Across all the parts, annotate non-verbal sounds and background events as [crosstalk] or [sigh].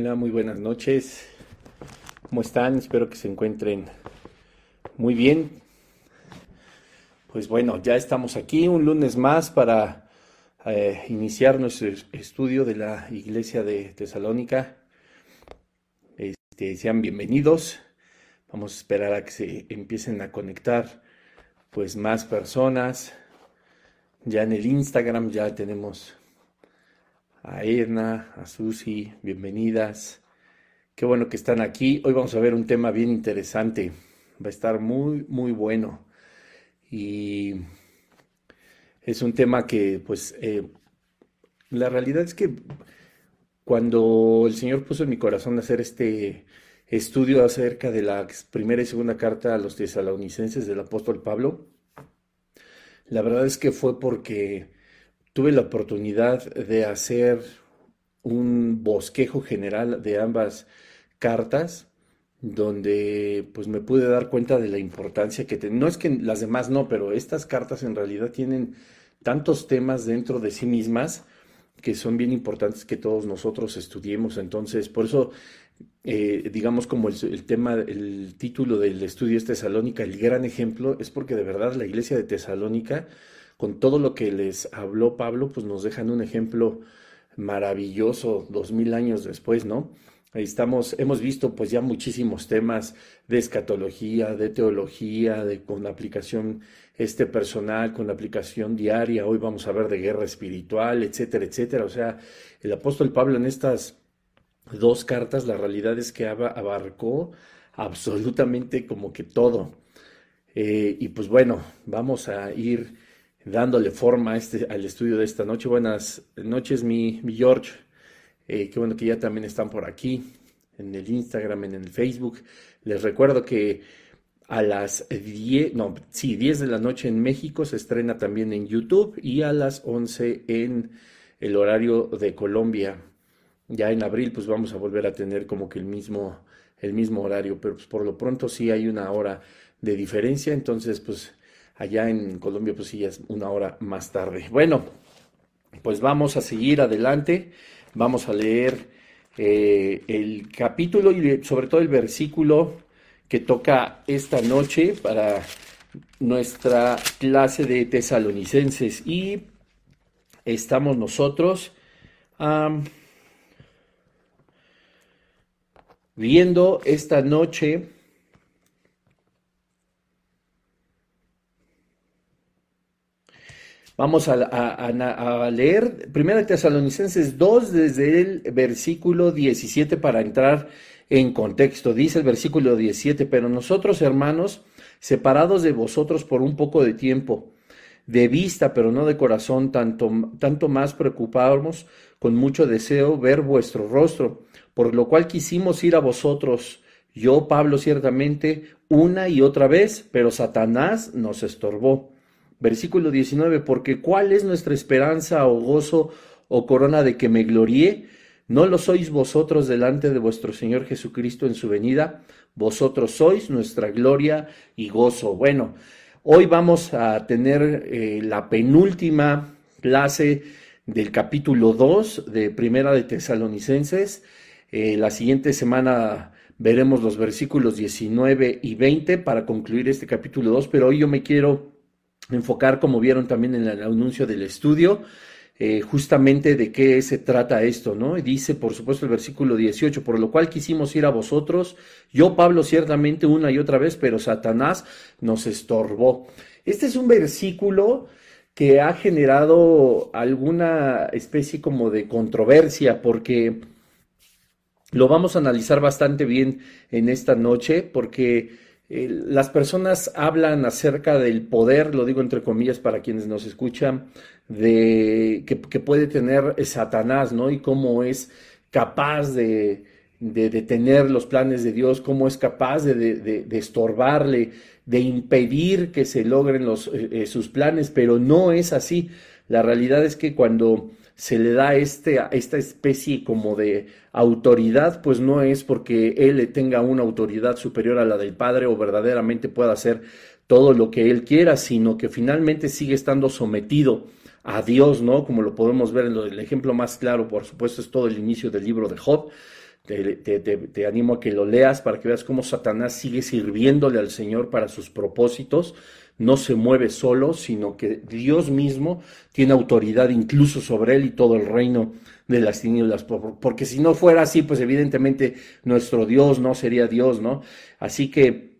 Muy buenas noches. ¿Cómo están? Espero que se encuentren muy bien. Pues bueno, ya estamos aquí un lunes más para eh, iniciar nuestro estudio de la iglesia de Tesalónica. Este, sean bienvenidos. Vamos a esperar a que se empiecen a conectar pues más personas. Ya en el Instagram ya tenemos a Edna, a Susi, bienvenidas. Qué bueno que están aquí. Hoy vamos a ver un tema bien interesante. Va a estar muy, muy bueno. Y es un tema que, pues, eh, la realidad es que cuando el Señor puso en mi corazón hacer este estudio acerca de la primera y segunda carta a los tesalonicenses del apóstol Pablo, la verdad es que fue porque tuve la oportunidad de hacer un bosquejo general de ambas cartas donde pues me pude dar cuenta de la importancia que tienen. No es que las demás no, pero estas cartas en realidad tienen tantos temas dentro de sí mismas que son bien importantes que todos nosotros estudiemos. Entonces, por eso, eh, digamos como el, el, tema, el título del estudio es Tesalónica, el gran ejemplo, es porque de verdad la iglesia de Tesalónica con todo lo que les habló Pablo, pues nos dejan un ejemplo maravilloso dos mil años después, ¿no? Ahí estamos, hemos visto pues ya muchísimos temas de escatología, de teología, con la aplicación este personal, con la aplicación diaria. Hoy vamos a ver de guerra espiritual, etcétera, etcétera. O sea, el apóstol Pablo en estas dos cartas, la realidad es que abarcó absolutamente como que todo. Eh, y pues bueno, vamos a ir dándole forma a este, al estudio de esta noche. Buenas noches, mi, George. Eh, qué bueno que ya también están por aquí, en el Instagram, en el Facebook. Les recuerdo que a las 10, no, sí, 10 de la noche en México se estrena también en YouTube y a las 11 en el horario de Colombia. Ya en abril pues vamos a volver a tener como que el mismo, el mismo horario, pero pues por lo pronto sí hay una hora de diferencia, entonces pues Allá en Colombia, pues sí, ya es una hora más tarde. Bueno, pues vamos a seguir adelante. Vamos a leer eh, el capítulo y sobre todo el versículo que toca esta noche para nuestra clase de tesalonicenses. Y estamos nosotros viendo esta noche Vamos a, leer Primera Tesalonicenses 2 desde el versículo 17 para entrar en contexto. Dice el versículo 17, pero nosotros hermanos, separados de vosotros por un poco de tiempo, de vista, pero no de corazón, tanto, tanto más preocupamos con mucho deseo ver vuestro rostro, por lo cual quisimos ir a vosotros, yo, Pablo, ciertamente, una y otra vez, pero Satanás nos estorbó Versículo 19, porque ¿cuál es nuestra esperanza o gozo o corona de que me gloríe? ¿No lo sois vosotros delante de vuestro Señor Jesucristo en su venida? Vosotros sois nuestra gloria y gozo. Bueno, hoy vamos a tener eh, la penúltima clase del capítulo 2 de Primera de Tesalonicenses. Eh, la siguiente semana veremos los versículos 19 y 20 para concluir este capítulo 2, pero hoy yo me quiero enfocar, como vieron también en el anuncio del estudio, eh, justamente de qué se trata esto, ¿no? Dice, por supuesto, el versículo 18, por lo cual quisimos ir a vosotros, yo, Pablo, ciertamente una y otra vez, pero Satanás nos estorbó. Este es un versículo que ha generado alguna especie como de controversia, porque lo vamos a analizar bastante bien en esta noche, porque eh, las personas hablan acerca del poder, lo digo entre comillas para quienes nos escuchan, de que, puede tener Satanás, ¿no? Y cómo es capaz de, detener los planes de Dios, cómo es capaz de, estorbarle, de impedir que se logren los, eh, eh, sus planes, pero no es así. La realidad es que cuando se le da este, esta especie como de autoridad, pues no es porque él tenga una autoridad superior a la del Padre o verdaderamente pueda hacer todo lo que él quiera, sino que finalmente sigue estando sometido a Dios, ¿no? Como lo podemos ver en el ejemplo más claro, por supuesto, es todo el inicio del libro de Job, te, animo a que lo leas para que veas cómo Satanás sigue sirviéndole al Señor para sus propósitos. No se mueve solo, sino que Dios mismo tiene autoridad incluso sobre él y todo el reino de las tinieblas. Porque si no fuera así, pues evidentemente nuestro Dios no sería Dios, ¿no? Así que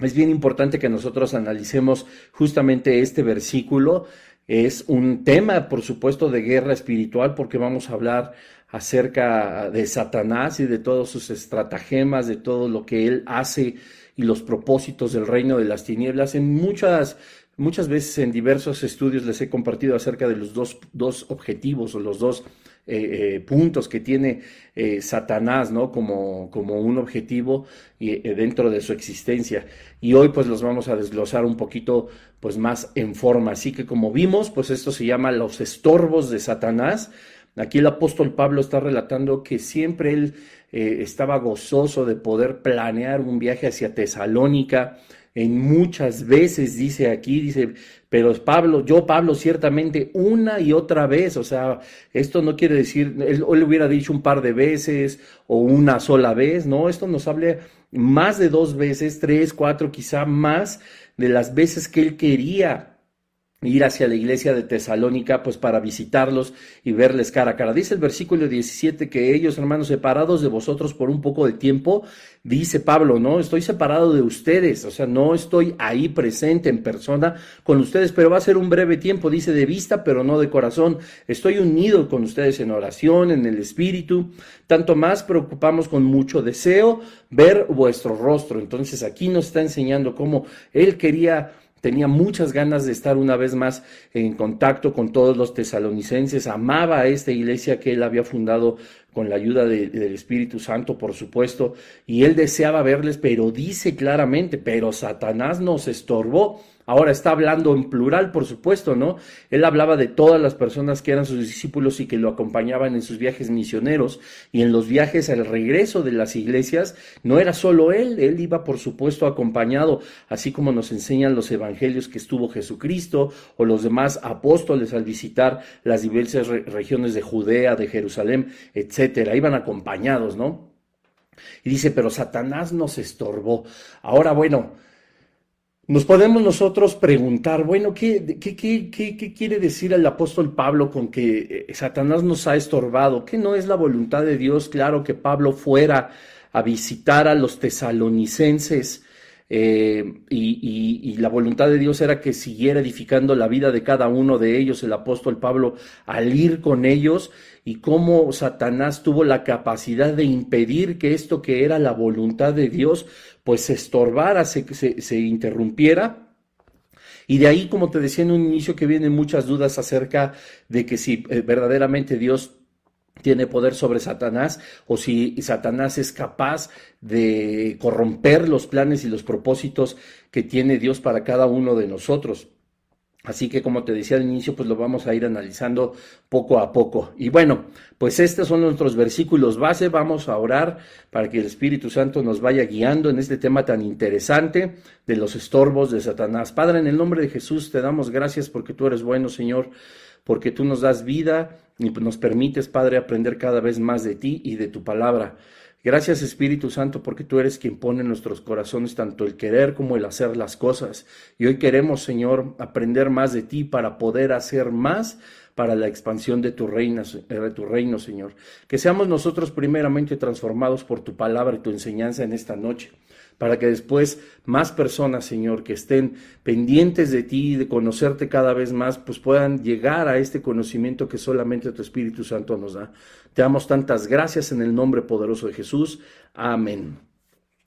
es bien importante que nosotros analicemos justamente este versículo. Es un tema, por supuesto, de guerra espiritual, porque vamos a hablar acerca de Satanás y de todos sus estratagemas, de todo lo que él hace y los propósitos del reino de las tinieblas. En muchas, muchas veces en diversos estudios les he compartido acerca de los dos, dos objetivos o los dos eh, eh, puntos que tiene eh, Satanás, ¿no? Como, como un objetivo dentro de su existencia. Y hoy pues los vamos a desglosar un poquito pues más en forma. Así que como vimos, pues esto se llama los estorbos de Satanás Aquí el apóstol Pablo está relatando que siempre él eh, estaba gozoso de poder planear un viaje hacia Tesalónica. En muchas veces dice aquí, dice, pero Pablo, yo Pablo ciertamente una y otra vez, o sea, esto no quiere decir, él, él hubiera dicho un par de veces o una sola vez, no, esto nos habla más de dos veces, tres, cuatro, quizá más de las veces que él quería ir hacia la iglesia de Tesalónica, pues para visitarlos y verles cara a cara. Dice el versículo 17 que ellos, hermanos, separados de vosotros por un poco de tiempo, dice Pablo, no, estoy separado de ustedes, o sea, no estoy ahí presente en persona con ustedes, pero va a ser un breve tiempo, dice de vista, pero no de corazón. Estoy unido con ustedes en oración, en el espíritu, tanto más preocupamos con mucho deseo ver vuestro rostro. Entonces aquí nos está enseñando cómo él quería Tenía muchas ganas de estar una vez más en contacto con todos los tesalonicenses, amaba a esta iglesia que él había fundado con la ayuda del Espíritu Santo, por supuesto, y él deseaba verles, pero dice claramente, pero Satanás nos estorbó Ahora está hablando en plural, por supuesto, ¿no? Él hablaba de todas las personas que eran sus discípulos y que lo acompañaban en sus viajes misioneros y en los viajes al regreso de las iglesias. No era solo él, él iba, por supuesto, acompañado, así como nos enseñan los evangelios que estuvo Jesucristo o los demás apóstoles al visitar las diversas regiones de Judea, de Jerusalén, etcétera. Iban acompañados, ¿no? Y dice, pero Satanás nos estorbó. Ahora, bueno, nos podemos nosotros preguntar, bueno, ¿qué, qué, qué, qué, quiere decir el apóstol Pablo con que eh, Satanás nos ha estorbado? ¿Que no es la voluntad de Dios? Claro que Pablo fuera a visitar a los tesalonicenses eh, y, la voluntad de Dios era que siguiera edificando la vida de cada uno de ellos, el apóstol Pablo, al ir con ellos y cómo Satanás tuvo la capacidad de impedir que esto que era la voluntad de Dios, pues se estorbara, se, se, interrumpiera. Y de ahí, como te decía en un inicio, que vienen muchas dudas acerca de que si eh, verdaderamente Dios tiene poder sobre Satanás o si Satanás es capaz de corromper los planes y los propósitos que tiene Dios para cada uno de nosotros. Así que como te decía al inicio, pues lo vamos a ir analizando poco a poco. Y bueno, pues estos son nuestros versículos base. Vamos a orar para que el Espíritu Santo nos vaya guiando en este tema tan interesante de los estorbos de Satanás. Padre, en el nombre de Jesús te damos gracias porque tú eres bueno, Señor porque tú nos das vida y nos permites, Padre, aprender cada vez más de ti y de tu palabra. Gracias Espíritu Santo porque tú eres quien pone en nuestros corazones tanto el querer como el hacer las cosas. Y hoy queremos, Señor, aprender más de ti para poder hacer más para la expansión de tu, reino, de tu reino, Señor. Que seamos nosotros primeramente transformados por tu palabra y tu enseñanza en esta noche para que después más personas, Señor, que estén pendientes de ti, de conocerte cada vez más, pues puedan llegar a este conocimiento que solamente tu Espíritu Santo nos da. Te damos tantas gracias en el nombre poderoso de Jesús. Amén.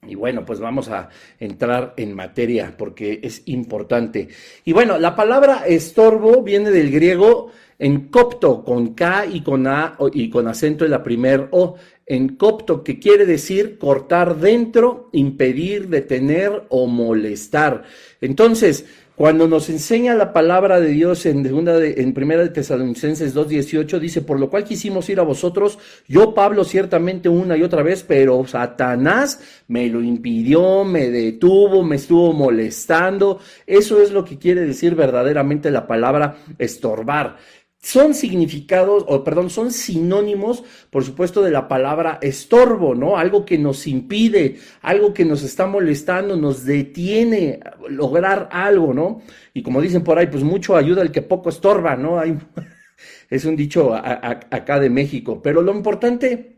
Y bueno, pues vamos a entrar en materia porque es importante. Y bueno, la palabra estorbo viene del griego en copto, con K y con A y con acento en la primer O en copto, que quiere decir cortar dentro, impedir, detener o molestar. Entonces, cuando nos enseña la palabra de Dios en, segunda en primera de Tesalonicenses 2.18, dice, por lo cual quisimos ir a vosotros, yo Pablo ciertamente una y otra vez, pero Satanás me lo impidió, me detuvo, me estuvo molestando. Eso es lo que quiere decir verdaderamente la palabra estorbar son significados, o perdón, son sinónimos, por supuesto, de la palabra estorbo, ¿no? Algo que nos impide, algo que nos está molestando, nos detiene lograr algo, ¿no? Y como dicen por ahí, pues mucho ayuda el que poco estorba, ¿no? Hay, [laughs] es un dicho acá de México. Pero lo importante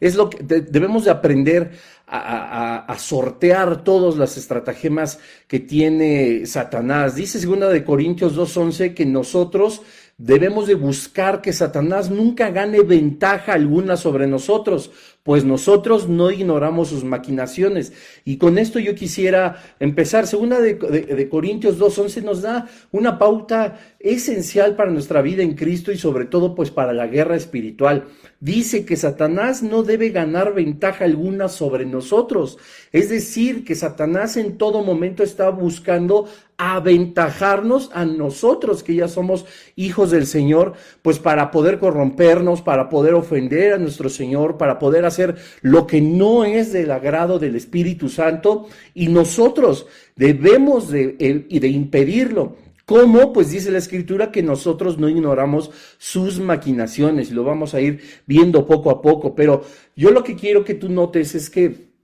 es lo que debemos de aprender a, sortear todas las estratagemas que tiene Satanás. Dice segunda de Corintios 2.11 que nosotros debemos de buscar que Satanás nunca gane ventaja alguna sobre nosotros, pues nosotros no ignoramos sus maquinaciones. Y con esto yo quisiera empezar. Segunda de, de, Corintios 2.11 nos da una pauta esencial para nuestra vida en Cristo y sobre todo pues para la guerra espiritual. Dice que Satanás no debe ganar ventaja alguna sobre nosotros. Es decir, que Satanás en todo momento está buscando aventajarnos a nosotros que ya somos hijos del Señor, pues para poder corrompernos, para poder ofender a nuestro Señor, para poder hacer lo que no es del agrado del Espíritu Santo y nosotros debemos de, de impedirlo. ¿Cómo? Pues dice la escritura que nosotros no ignoramos sus maquinaciones y lo vamos a ir viendo poco a poco, pero yo lo que quiero que tú notes es que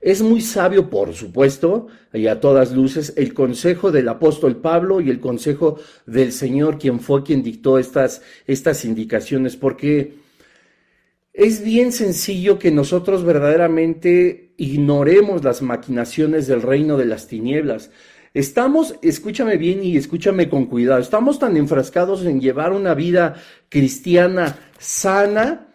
es muy sabio, por supuesto, y a todas luces, el consejo del apóstol Pablo y el consejo del Señor, quien fue quien dictó estas, estas indicaciones, porque es bien sencillo que nosotros verdaderamente ignoremos las maquinaciones del reino de las tinieblas. Estamos, escúchame bien y escúchame con cuidado, estamos tan enfrascados en llevar una vida cristiana sana,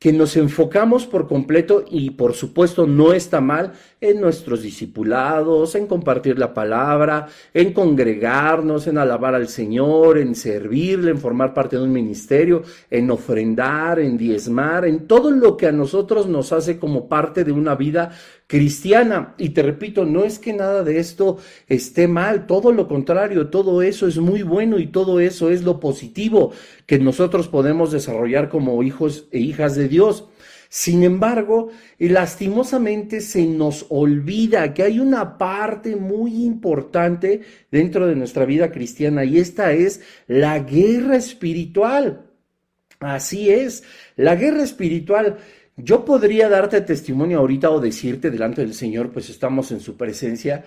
que nos enfocamos por completo y por supuesto no está mal en nuestros discipulados, en compartir la palabra, en congregarnos, en alabar al Señor, en servirle, en formar parte de un ministerio, en ofrendar, en diezmar, en todo lo que a nosotros nos hace como parte de una vida cristiana. Y te repito, no es que nada de esto esté mal, todo lo contrario, todo eso es muy bueno y todo eso es lo positivo que nosotros podemos desarrollar como hijos e hijas de Dios. Sin embargo, lastimosamente se nos olvida que hay una parte muy importante dentro de nuestra vida cristiana y esta es la guerra espiritual. Así es, la guerra espiritual. Yo podría darte testimonio ahorita o decirte delante del Señor, pues estamos en su presencia,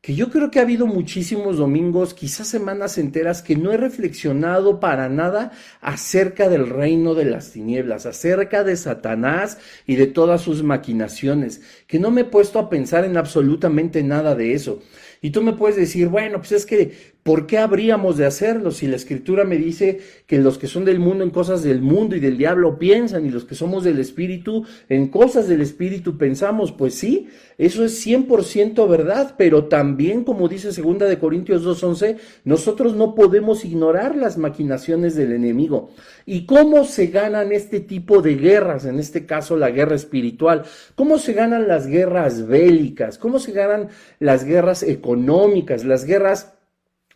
que yo creo que ha habido muchísimos domingos, quizás semanas enteras, que no he reflexionado para nada acerca del reino de las tinieblas, acerca de Satanás y de todas sus maquinaciones, que no me he puesto a pensar en absolutamente nada de eso. Y tú me puedes decir, bueno, pues es que ¿Por qué habríamos de hacerlo si la escritura me dice que los que son del mundo en cosas del mundo y del diablo piensan y los que somos del espíritu en cosas del espíritu pensamos? Pues sí, eso es 100% verdad, pero también como dice segunda de Corintios 2:11, nosotros no podemos ignorar las maquinaciones del enemigo. ¿Y cómo se ganan este tipo de guerras, en este caso la guerra espiritual? ¿Cómo se ganan las guerras bélicas? ¿Cómo se ganan las guerras económicas, las guerras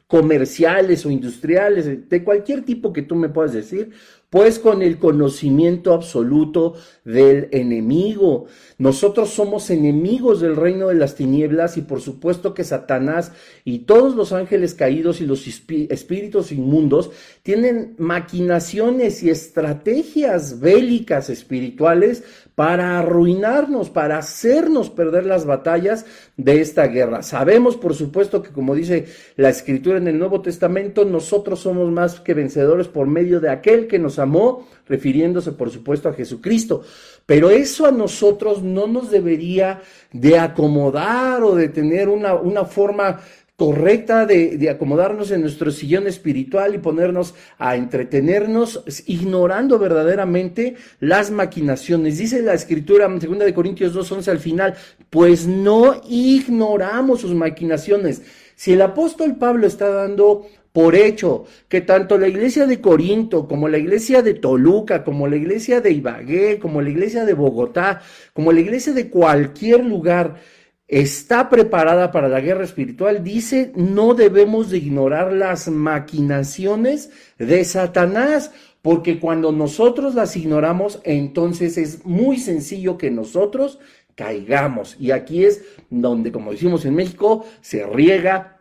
comerciales o industriales, de cualquier tipo que tú me puedas decir, pues con el conocimiento absoluto del enemigo. Nosotros somos enemigos del reino de las tinieblas y por supuesto que Satanás y todos los ángeles caídos y los espíritus inmundos tienen maquinaciones y estrategias bélicas espirituales para arruinarnos, para hacernos perder las batallas de esta guerra. Sabemos, por supuesto, que como dice la escritura en el Nuevo Testamento, nosotros somos más que vencedores por medio de aquel que nos amó, refiriéndose, por supuesto, a Jesucristo. Pero eso a nosotros no nos debería de acomodar o de tener una, una forma correcta de, acomodarnos en nuestro sillón espiritual y ponernos a entretenernos, ignorando verdaderamente las maquinaciones. Dice la escritura en 2 de Corintios 2.11 al final, pues no ignoramos sus maquinaciones. Si el apóstol Pablo está dando por hecho que tanto la iglesia de Corinto, como la iglesia de Toluca, como la iglesia de Ibagué, como la iglesia de Bogotá, como la iglesia de cualquier lugar, está preparada para la guerra espiritual, dice, no debemos de ignorar las maquinaciones de Satanás, porque cuando nosotros las ignoramos, entonces es muy sencillo que nosotros caigamos. Y aquí es donde, como decimos en México, se riega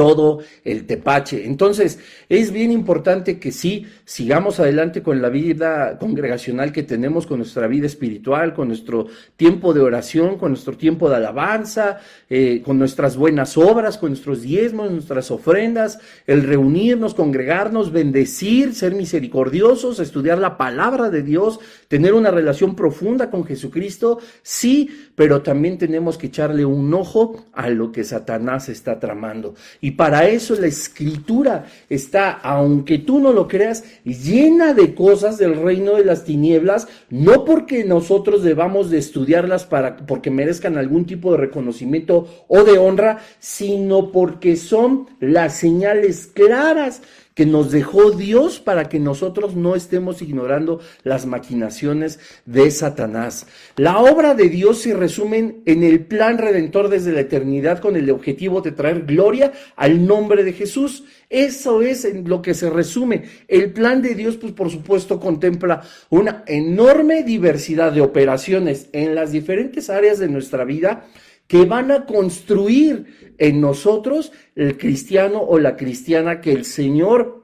todo el tepache. Entonces, es bien importante que sí sigamos adelante con la vida congregacional que tenemos, con nuestra vida espiritual, con nuestro tiempo de oración, con nuestro tiempo de alabanza, eh, con nuestras buenas obras, con nuestros diezmos, nuestras ofrendas, el reunirnos, congregarnos, bendecir, ser misericordiosos, estudiar la palabra de Dios, tener una relación profunda con Jesucristo, sí, pero también tenemos que echarle un ojo a lo que Satanás está tramando. Y para eso la escritura está, aunque tú no lo creas, llena de cosas del reino de las tinieblas, no porque nosotros debamos de estudiarlas para, porque merezcan algún tipo de reconocimiento o de honra, sino porque son las señales claras que nos dejó Dios para que nosotros no estemos ignorando las maquinaciones de Satanás. La obra de Dios se resume en el plan redentor desde la eternidad con el objetivo de traer gloria al nombre de Jesús. Eso es en lo que se resume. El plan de Dios, pues por supuesto, contempla una enorme diversidad de operaciones en las diferentes áreas de nuestra vida que van a construir en nosotros el cristiano o la cristiana que el Señor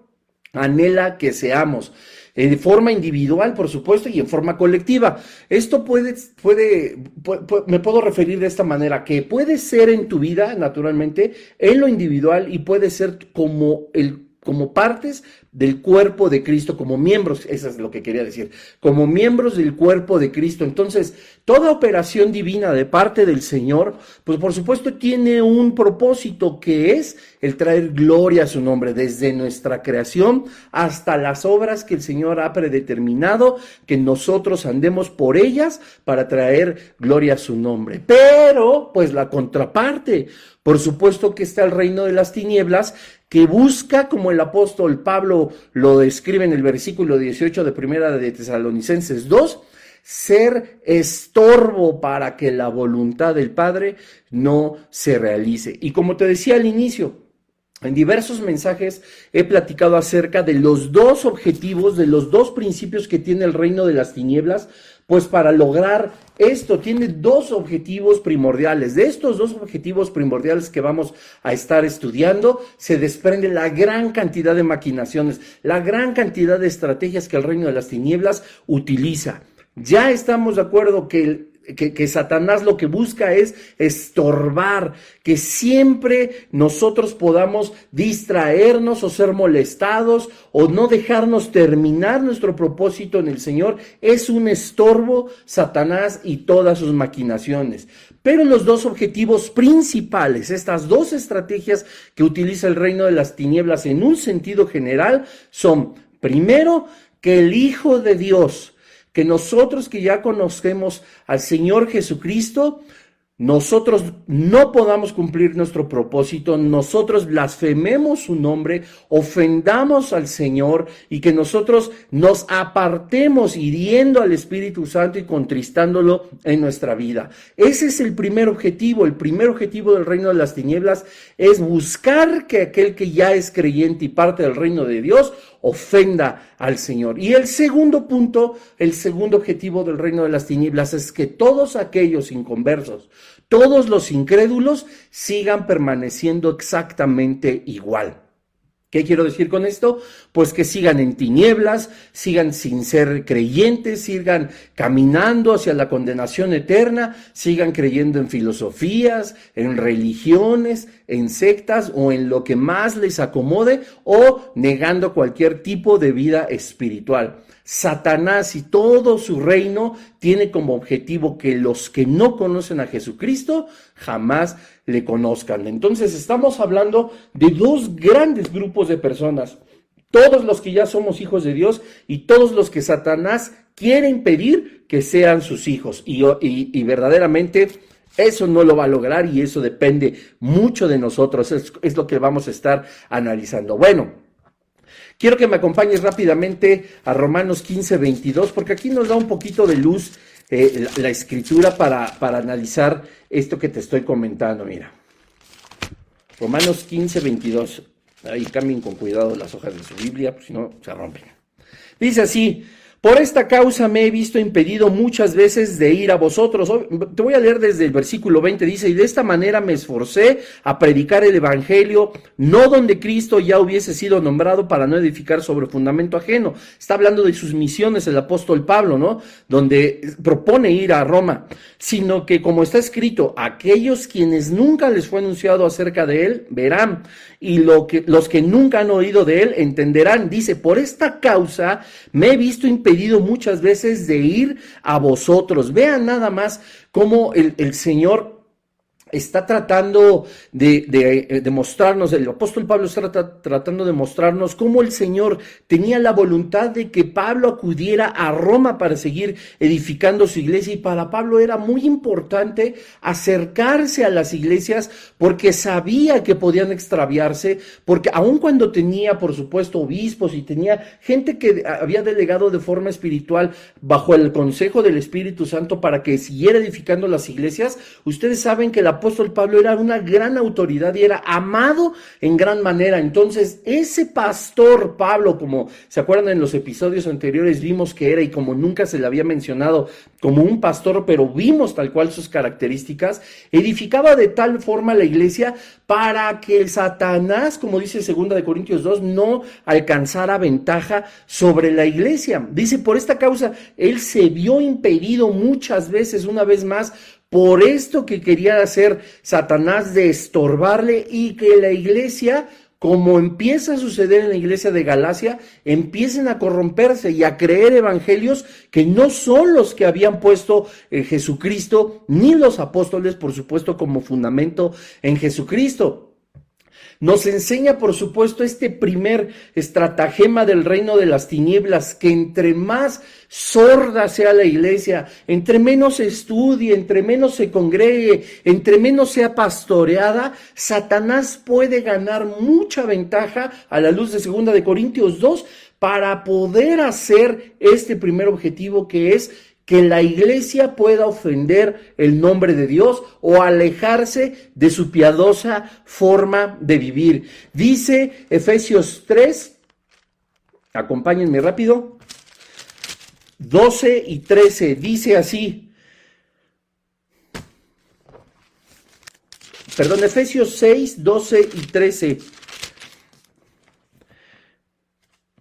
anhela que seamos. De forma individual, por supuesto, y en forma colectiva. Esto puede, puede, me puedo referir de esta manera, que puede ser en tu vida, naturalmente, en lo individual y puede ser como el como partes del cuerpo de Cristo, como miembros, eso es lo que quería decir, como miembros del cuerpo de Cristo. Entonces, toda operación divina de parte del Señor, pues por supuesto tiene un propósito que es el traer gloria a su nombre, desde nuestra creación hasta las obras que el Señor ha predeterminado, que nosotros andemos por ellas para traer gloria a su nombre. Pero, pues la contraparte, por supuesto que está el reino de las tinieblas, que busca, como el apóstol Pablo lo describe en el versículo 18 de primera de Tesalonicenses 2, ser estorbo para que la voluntad del Padre no se realice. Y como te decía al inicio, en diversos mensajes he platicado acerca de los dos objetivos, de los dos principios que tiene el reino de las tinieblas, pues para lograr esto tiene dos objetivos primordiales. De estos dos objetivos primordiales que vamos a estar estudiando, se desprende la gran cantidad de maquinaciones, la gran cantidad de estrategias que el reino de las tinieblas utiliza. Ya estamos de acuerdo que el que, Satanás lo que busca es estorbar, que siempre nosotros podamos distraernos o ser molestados o no dejarnos terminar nuestro propósito en el Señor. Es un estorbo Satanás y todas sus maquinaciones. Pero los dos objetivos principales, estas dos estrategias que utiliza el reino de las tinieblas en un sentido general, son, primero, que el Hijo de Dios, que nosotros que ya conocemos al Señor Jesucristo, nosotros no podamos cumplir nuestro propósito, nosotros blasfememos su nombre, ofendamos al Señor y que nosotros nos apartemos hiriendo al Espíritu Santo y contristándolo en nuestra vida. Ese es el primer objetivo. El primer objetivo del reino de las tinieblas es buscar que aquel que ya es creyente y parte del reino de Dios ofenda al Señor. Y el segundo punto, el segundo objetivo del reino de las tinieblas es que todos aquellos inconversos, todos los incrédulos sigan permaneciendo exactamente igual. ¿Qué quiero decir con esto? Pues que sigan en tinieblas, sigan sin ser creyentes, sigan caminando hacia la condenación eterna, sigan creyendo en filosofías, en religiones, en sectas o en lo que más les acomode o negando cualquier tipo de vida espiritual. Satanás y todo su reino tiene como objetivo que los que no conocen a Jesucristo jamás le conozcan. Entonces estamos hablando de dos grandes grupos de personas. Todos los que ya somos hijos de Dios y todos los que Satanás quiere impedir que sean sus hijos. Y, y, verdaderamente eso no lo va a lograr y eso depende mucho de nosotros. Es, es lo que vamos a estar analizando. Bueno, Quiero que me acompañes rápidamente a Romanos 15, 22, porque aquí nos da un poquito de luz eh, la, escritura para, para analizar esto que te estoy comentando. Mira, Romanos 15, 22. Ahí cambien con cuidado las hojas de su Biblia, pues si no se rompen. Dice así, por esta causa me he visto impedido muchas veces de ir a vosotros. Te voy a leer desde el versículo 20, dice, y de esta manera me esforcé a predicar el Evangelio, no donde Cristo ya hubiese sido nombrado para no edificar sobre fundamento ajeno. Está hablando de sus misiones el apóstol Pablo, ¿no? Donde propone ir a Roma, sino que como está escrito, aquellos quienes nunca les fue anunciado acerca de él, verán, y lo que, los que nunca han oído de él entenderán. Dice, por esta causa me he visto impedido muchas veces de ir a vosotros. Vean nada más cómo el, el Señor está tratando de, de, de, mostrarnos, el apóstol Pablo está tratando de mostrarnos cómo el Señor tenía la voluntad de que Pablo acudiera a Roma para seguir edificando su iglesia. Y para Pablo era muy importante acercarse a las iglesias porque sabía que podían extraviarse, porque aun cuando tenía, por supuesto, obispos y tenía gente que había delegado de forma espiritual bajo el consejo del Espíritu Santo para que siguiera edificando las iglesias, ustedes saben que la apóstol Pablo era una gran autoridad y era amado en gran manera. Entonces, ese pastor Pablo, como se acuerdan en los episodios anteriores, vimos que era y como nunca se le había mencionado como un pastor, pero vimos tal cual sus características, edificaba de tal forma la iglesia para que Satanás, como dice 2 de Corintios 2, no alcanzara ventaja sobre la iglesia. Dice, por esta causa, él se vio impedido muchas veces, una vez más, por esto que quería hacer Satanás de estorbarle y que la iglesia, como empieza a suceder en la iglesia de Galacia, empiecen a corromperse y a creer evangelios que no son los que habían puesto en Jesucristo, ni los apóstoles, por supuesto, como fundamento en Jesucristo. Nos enseña, por supuesto, este primer estratagema del reino de las tinieblas, que entre más sorda sea la iglesia, entre menos estudie, entre menos se congregue, entre menos sea pastoreada, Satanás puede ganar mucha ventaja a la luz de segunda de Corintios 2 para poder hacer este primer objetivo que es que la iglesia pueda ofender el nombre de Dios o alejarse de su piadosa forma de vivir. Dice Efesios 3, acompáñenme rápido, 12 y 13, dice así, perdón, Efesios 6, 12 y 13.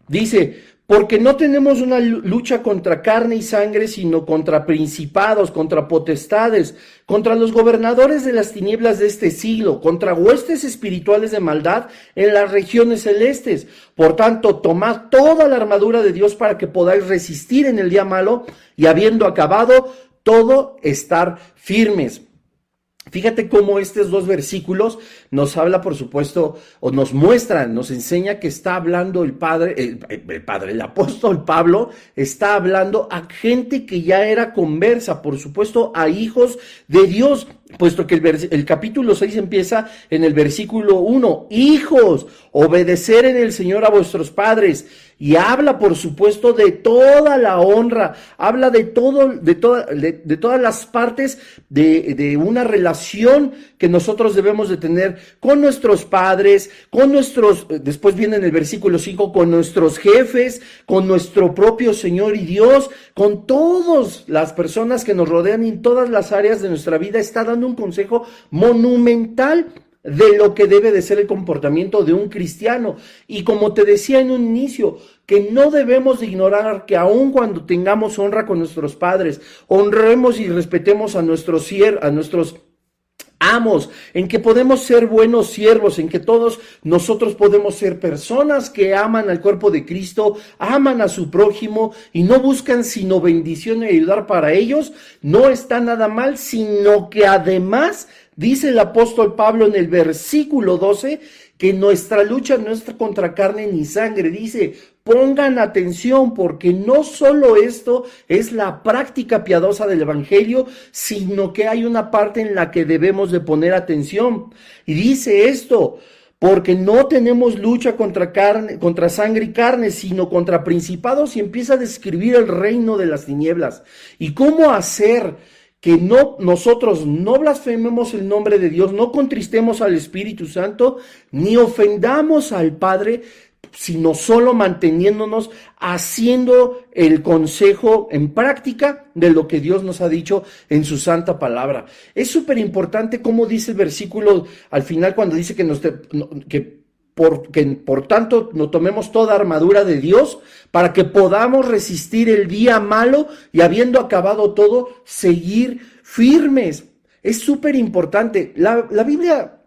Dice, porque no tenemos una lucha contra carne y sangre, sino contra principados, contra potestades, contra los gobernadores de las tinieblas de este siglo, contra huestes espirituales de maldad en las regiones celestes. Por tanto, tomad toda la armadura de Dios para que podáis resistir en el día malo y habiendo acabado todo, estar firmes. Fíjate cómo estos dos versículos nos habla, por supuesto, o nos muestran, nos enseña que está hablando el Padre, el, Padre, el apóstol Pablo, está hablando a gente que ya era conversa, por supuesto, a hijos de Dios, puesto que el, el capítulo 6 empieza en el versículo 1, hijos, obedecer en el Señor a vuestros padres y habla, por supuesto, de toda la honra, habla de todo, de, toda, de, todas las partes de, de, una relación que nosotros debemos de tener con nuestros padres, con nuestros, después viene en el versículo 5, con nuestros jefes, con nuestro propio Señor y Dios, con todas las personas que nos rodean en todas las áreas de nuestra vida, está dando un consejo monumental de lo que debe de ser el comportamiento de un cristiano. Y como te decía en un inicio, que no debemos ignorar que aun cuando tengamos honra con nuestros padres, honremos y respetemos a nuestros, a nuestros amos, en que podemos ser buenos siervos, en que todos nosotros podemos ser personas que aman al cuerpo de Cristo, aman a su prójimo y no buscan sino bendición y ayudar para ellos, no está nada mal, sino que además Dice el apóstol Pablo en el versículo 12 que nuestra lucha no es contra carne ni sangre. Dice, pongan atención porque no solo esto es la práctica piadosa del Evangelio, sino que hay una parte en la que debemos de poner atención. Y dice esto, porque no tenemos lucha contra carne, contra sangre y carne, sino contra principados y empieza a describir el reino de las tinieblas. ¿Y cómo hacer que no, nosotros no blasfememos el nombre de Dios, no contristemos al Espíritu Santo, ni ofendamos al Padre, sino solo manteniéndonos haciendo el consejo en práctica de lo que Dios nos ha dicho en su santa palabra. Es súper importante como dice el versículo al final cuando dice que, nos, que por, que por tanto no tomemos toda armadura de Dios para que podamos resistir el día malo y habiendo acabado todo, seguir firmes. Es súper importante. La, la Biblia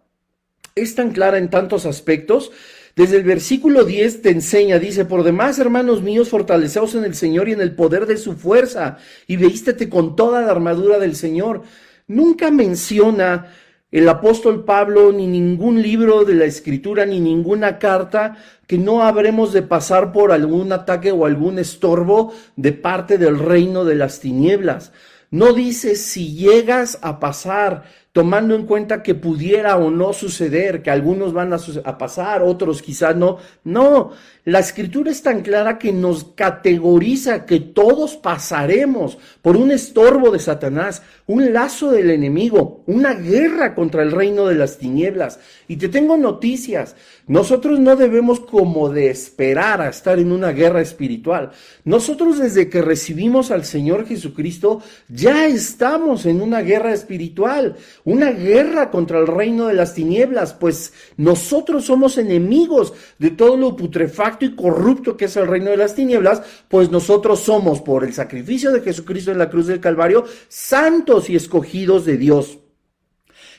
es tan clara en tantos aspectos desde el versículo 10 te enseña, dice, por demás, hermanos míos, fortaleceos en el Señor y en el poder de su fuerza, y veístete con toda la armadura del Señor. Nunca menciona el apóstol Pablo ni ningún libro de la escritura ni ninguna carta que no habremos de pasar por algún ataque o algún estorbo de parte del reino de las tinieblas. No dice si llegas a pasar, tomando en cuenta que pudiera o no suceder, que algunos van a, pasar, otros quizás no. No, la escritura es tan clara que nos categoriza que todos pasaremos por un estorbo de Satanás, un lazo del enemigo, una guerra contra el reino de las tinieblas. Y te tengo noticias, nosotros no debemos como de esperar a estar en una guerra espiritual. Nosotros desde que recibimos al Señor Jesucristo ya estamos en una guerra espiritual, una guerra contra el reino de las tinieblas, pues nosotros somos enemigos de todo lo putrefacto y corrupto que es el reino de las tinieblas, pues nosotros somos por el sacrificio de Jesucristo en la cruz del Calvario santos y escogidos de Dios.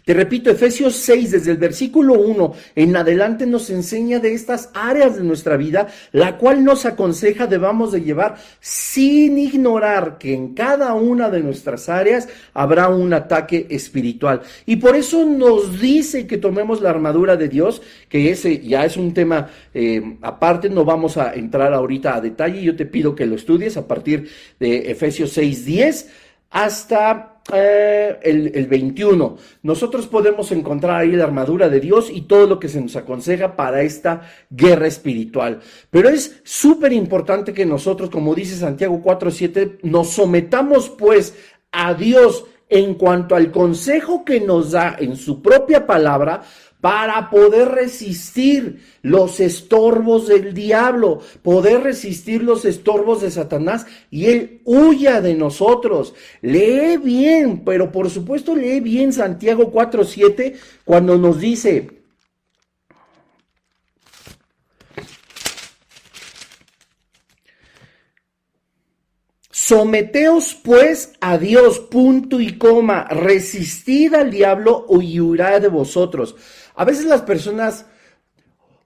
Te repito, Efesios 6, desde el versículo 1 en adelante nos enseña de estas áreas de nuestra vida, la cual nos aconseja debamos de llevar sin ignorar que en cada una de nuestras áreas habrá un ataque espiritual. Y por eso nos dice que tomemos la armadura de Dios, que ese ya es un tema eh, aparte, no vamos a entrar ahorita a detalle, yo te pido que lo estudies a partir de Efesios 6, 10 hasta eh, el, 21. Nosotros podemos encontrar ahí la armadura de Dios y todo lo que se nos aconseja para esta guerra espiritual. Pero es súper importante que nosotros, como dice Santiago 4.7, nos sometamos pues a Dios en cuanto al consejo que nos da en su propia palabra para poder resistir los estorbos del diablo, poder resistir los estorbos de Satanás y él huya de nosotros. Lee bien, pero por supuesto lee bien Santiago 4:7 cuando nos dice, Someteos pues a Dios, punto y coma, resistid al diablo y huirá de vosotros. A veces las personas,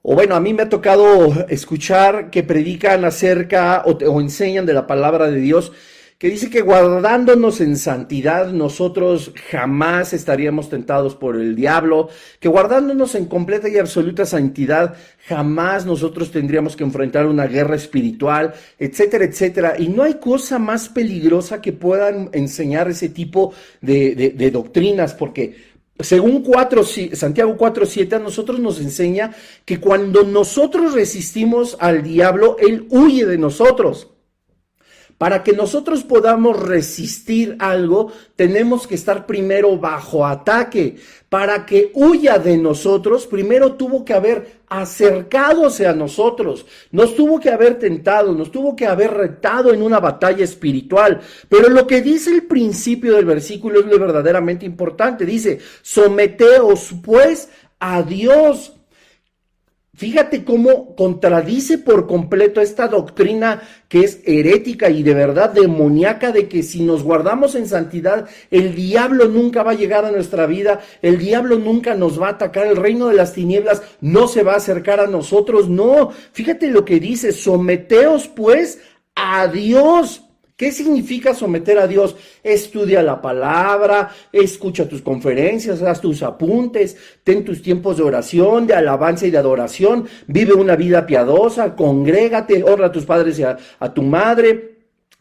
o bueno, a mí me ha tocado escuchar que predican acerca o, enseñan de la palabra de Dios, que dice que guardándonos en santidad nosotros jamás estaríamos tentados por el diablo, que guardándonos en completa y absoluta santidad jamás nosotros tendríamos que enfrentar una guerra espiritual, etcétera, etcétera. Y no hay cosa más peligrosa que puedan enseñar ese tipo de, de doctrinas, porque según 4, Santiago 4.7 a nosotros nos enseña que cuando nosotros resistimos al diablo, él huye de nosotros. Para que nosotros podamos resistir algo, tenemos que estar primero bajo ataque. Para que huya de nosotros, primero tuvo que haber acercadose a nosotros, nos tuvo que haber tentado, nos tuvo que haber retado en una batalla espiritual. Pero lo que dice el principio del versículo es lo verdaderamente importante. Dice, someteos pues a Dios Fíjate cómo contradice por completo esta doctrina que es herética y de verdad demoníaca de que si nos guardamos en santidad, el diablo nunca va a llegar a nuestra vida, el diablo nunca nos va a atacar, el reino de las tinieblas no se va a acercar a nosotros. No, fíjate lo que dice, someteos pues a Dios. ¿Qué significa someter a Dios? Estudia la palabra, escucha tus conferencias, haz tus apuntes, ten tus tiempos de oración, de alabanza y de adoración, vive una vida piadosa, congrégate, honra a tus padres y a, a tu madre,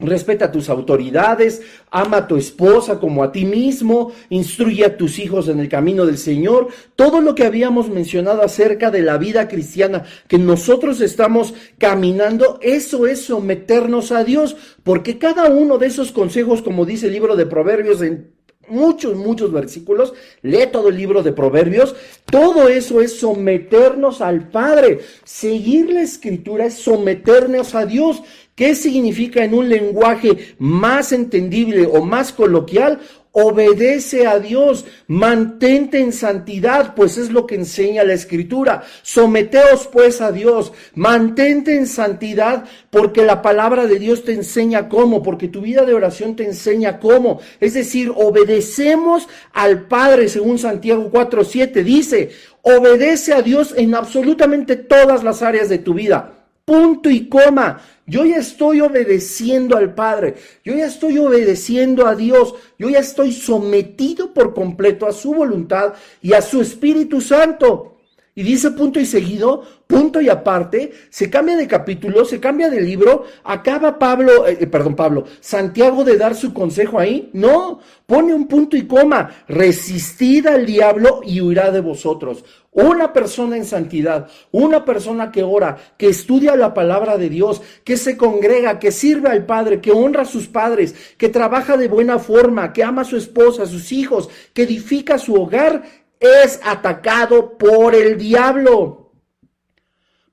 Respeta a tus autoridades, ama a tu esposa como a ti mismo, instruye a tus hijos en el camino del Señor. Todo lo que habíamos mencionado acerca de la vida cristiana que nosotros estamos caminando, eso es someternos a Dios, porque cada uno de esos consejos, como dice el libro de Proverbios en muchos, muchos versículos, lee todo el libro de Proverbios, todo eso es someternos al Padre. Seguir la escritura es someternos a Dios. ¿Qué significa en un lenguaje más entendible o más coloquial? Obedece a Dios, mantente en santidad, pues es lo que enseña la escritura. Someteos pues a Dios, mantente en santidad, porque la palabra de Dios te enseña cómo, porque tu vida de oración te enseña cómo. Es decir, obedecemos al Padre, según Santiago 4.7 dice, obedece a Dios en absolutamente todas las áreas de tu vida. Punto y coma. Yo ya estoy obedeciendo al Padre, yo ya estoy obedeciendo a Dios, yo ya estoy sometido por completo a su voluntad y a su Espíritu Santo. Y dice punto y seguido, punto y aparte, se cambia de capítulo, se cambia de libro, acaba Pablo, eh, eh, perdón Pablo, Santiago de dar su consejo ahí. No, pone un punto y coma, resistid al diablo y huirá de vosotros. Una persona en santidad, una persona que ora, que estudia la palabra de Dios, que se congrega, que sirve al Padre, que honra a sus padres, que trabaja de buena forma, que ama a su esposa, a sus hijos, que edifica su hogar, es atacado por el diablo.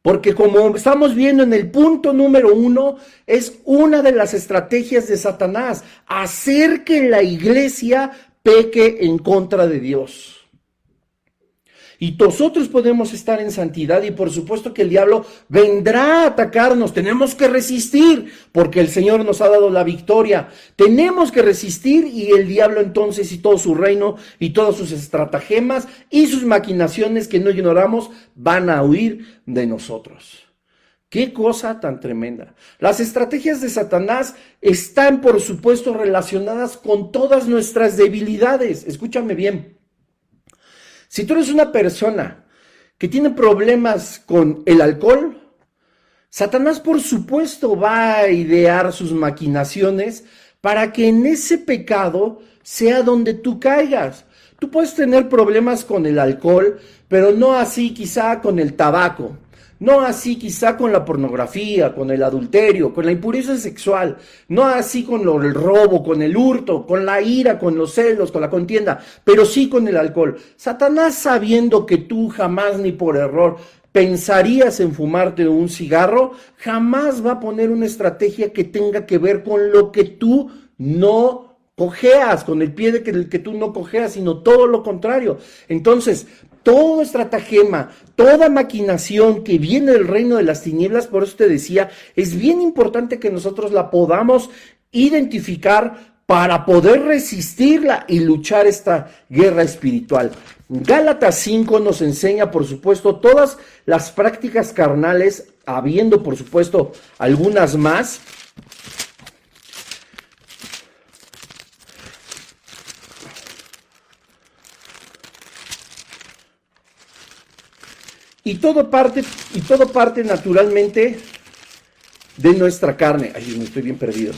Porque como estamos viendo en el punto número uno, es una de las estrategias de Satanás, hacer que la iglesia peque en contra de Dios. Y nosotros podemos estar en santidad y por supuesto que el diablo vendrá a atacarnos. Tenemos que resistir porque el Señor nos ha dado la victoria. Tenemos que resistir y el diablo entonces y todo su reino y todas sus estratagemas y sus maquinaciones que no ignoramos van a huir de nosotros. Qué cosa tan tremenda. Las estrategias de Satanás están, por supuesto, relacionadas con todas nuestras debilidades. Escúchame bien. Si tú eres una persona que tiene problemas con el alcohol, Satanás por supuesto va a idear sus maquinaciones para que en ese pecado sea donde tú caigas. Tú puedes tener problemas con el alcohol, pero no así quizá con el tabaco. No así quizá con la pornografía, con el adulterio, con la impureza sexual, no así con el robo, con el hurto, con la ira, con los celos, con la contienda, pero sí con el alcohol. Satanás sabiendo que tú jamás ni por error pensarías en fumarte un cigarro, jamás va a poner una estrategia que tenga que ver con lo que tú no cojeas, con el pie de que, que tú no cojeas, sino todo lo contrario. Entonces, todo estratagema, toda maquinación que viene del reino de las tinieblas, por eso te decía, es bien importante que nosotros la podamos identificar para poder resistirla y luchar esta guerra espiritual. Gálatas 5 nos enseña, por supuesto, todas las prácticas carnales, habiendo, por supuesto, algunas más, Y todo parte, y todo parte naturalmente de nuestra carne. Ay, me estoy bien perdido.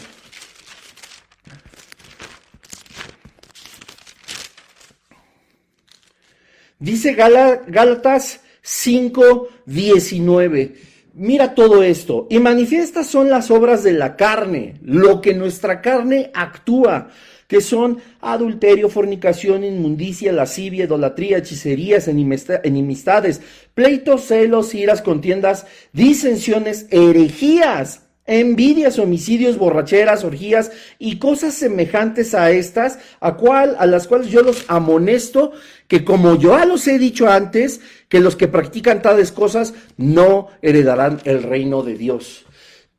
Dice Gálatas 5, 19. Mira todo esto. Y manifiestas son las obras de la carne, lo que nuestra carne actúa que son adulterio, fornicación, inmundicia, lascivia, idolatría, hechicerías, enemistades, pleitos, celos, iras, contiendas, disensiones, herejías, envidias, homicidios, borracheras, orgías y cosas semejantes a estas, a, cual, a las cuales yo los amonesto, que como yo ya los he dicho antes, que los que practican tales cosas no heredarán el reino de Dios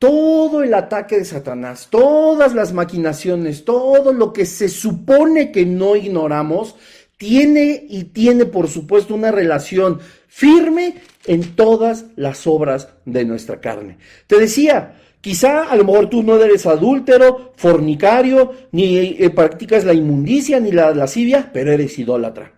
todo el ataque de Satanás, todas las maquinaciones, todo lo que se supone que no ignoramos, tiene y tiene por supuesto una relación firme en todas las obras de nuestra carne. Te decía, quizá a lo mejor tú no eres adúltero, fornicario, ni eh, practicas la inmundicia ni la lascivia, pero eres idólatra.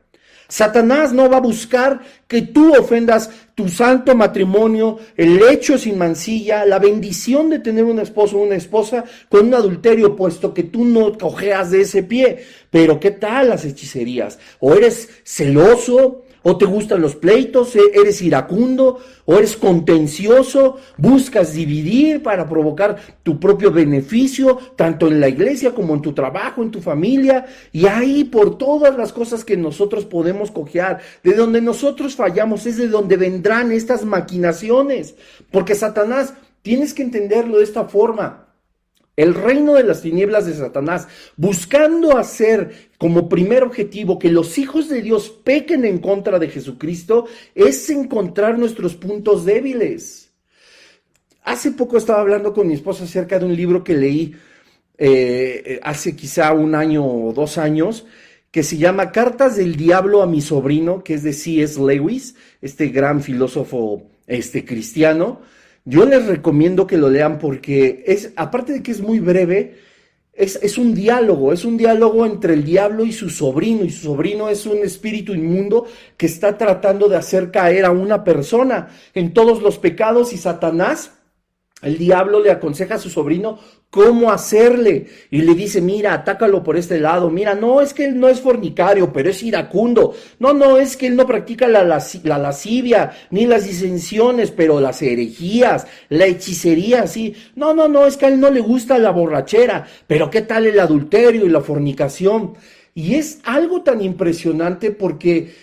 Satanás no va a buscar que tú ofendas tu santo matrimonio, el hecho sin mancilla, la bendición de tener un esposo o una esposa con un adulterio, puesto que tú no cojeas de ese pie. Pero ¿qué tal las hechicerías? O eres celoso, o te gustan los pleitos, e, eres iracundo, o eres contencioso, buscas dividir para provocar tu propio beneficio, tanto en la iglesia como en tu trabajo, en tu familia, y ahí por todas las cosas que nosotros podemos cojear, de donde nosotros fallamos, es de donde vendrán estas maquinaciones, porque Satanás, tienes que entenderlo de esta forma, el reino de las tinieblas de Satanás, buscando hacer como primer objetivo que los hijos de Dios pequen en contra de Jesucristo, es encontrar nuestros puntos débiles. Hace poco estaba hablando con mi esposa acerca de un libro que leí eh, hace quizá un año o dos años, que se llama Cartas del Diablo a mi sobrino, que es de C.S. Lewis, este gran filósofo este, cristiano. Yo les recomiendo que lo lean porque es, aparte de que es muy breve, es, es, un diálogo, es un diálogo entre el diablo y su sobrino, y su sobrino es un espíritu inmundo que está tratando de hacer caer a una persona en todos los pecados y Satanás el diablo le aconseja a su sobrino cómo hacerle y le dice, mira, atácalo por este lado, mira, no es que él no es fornicario, pero es iracundo, no, no, es que él no practica la, lascivia, ni las disensiones, pero las herejías, la hechicería, sí, no, no, no, es que a él no le gusta la borrachera, pero qué tal el adulterio y la fornicación. Y es algo tan impresionante porque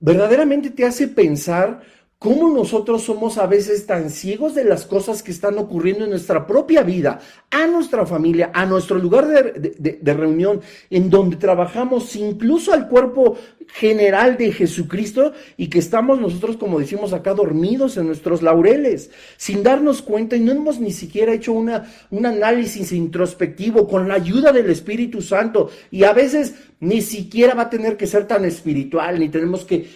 verdaderamente te hace pensar cómo nosotros somos a veces tan ciegos de las cosas que están ocurriendo en nuestra propia vida, a nuestra familia, a nuestro lugar de, reunión, en donde trabajamos, incluso al cuerpo general de Jesucristo, y que estamos nosotros, como decimos acá, dormidos en nuestros laureles, sin darnos cuenta, y no hemos ni siquiera hecho una, un análisis introspectivo con la ayuda del Espíritu Santo, y a veces ni siquiera va a tener que ser tan espiritual, ni tenemos que,